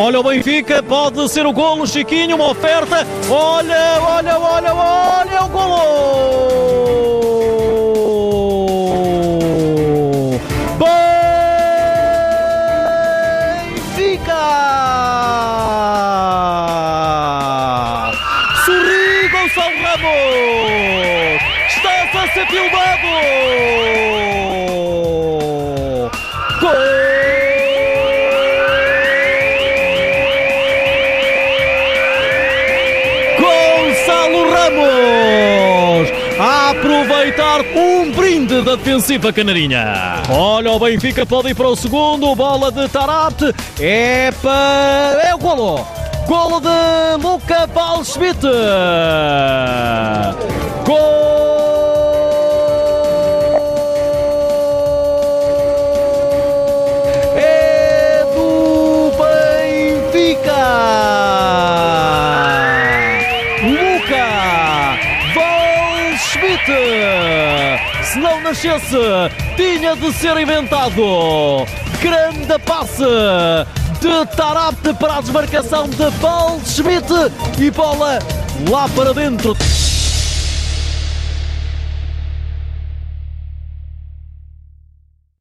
Olha o Benfica, pode ser o golo, Chiquinho, uma oferta. Olha, olha, olha, olha o golo! Benfica! Sorri, Gonçalo Ramos! Está a ser filmado! A aproveitar um brinde da defensiva canarinha. Olha o Benfica pode ir para o segundo, bola de Tarapte, é para... é o golo. Golo de Luca Balschmidt. Luca Goldschmidt. Se não nascesse, tinha de ser inventado. Grande passe de Tarapte para a desmarcação de Goldschmidt e bola lá para dentro.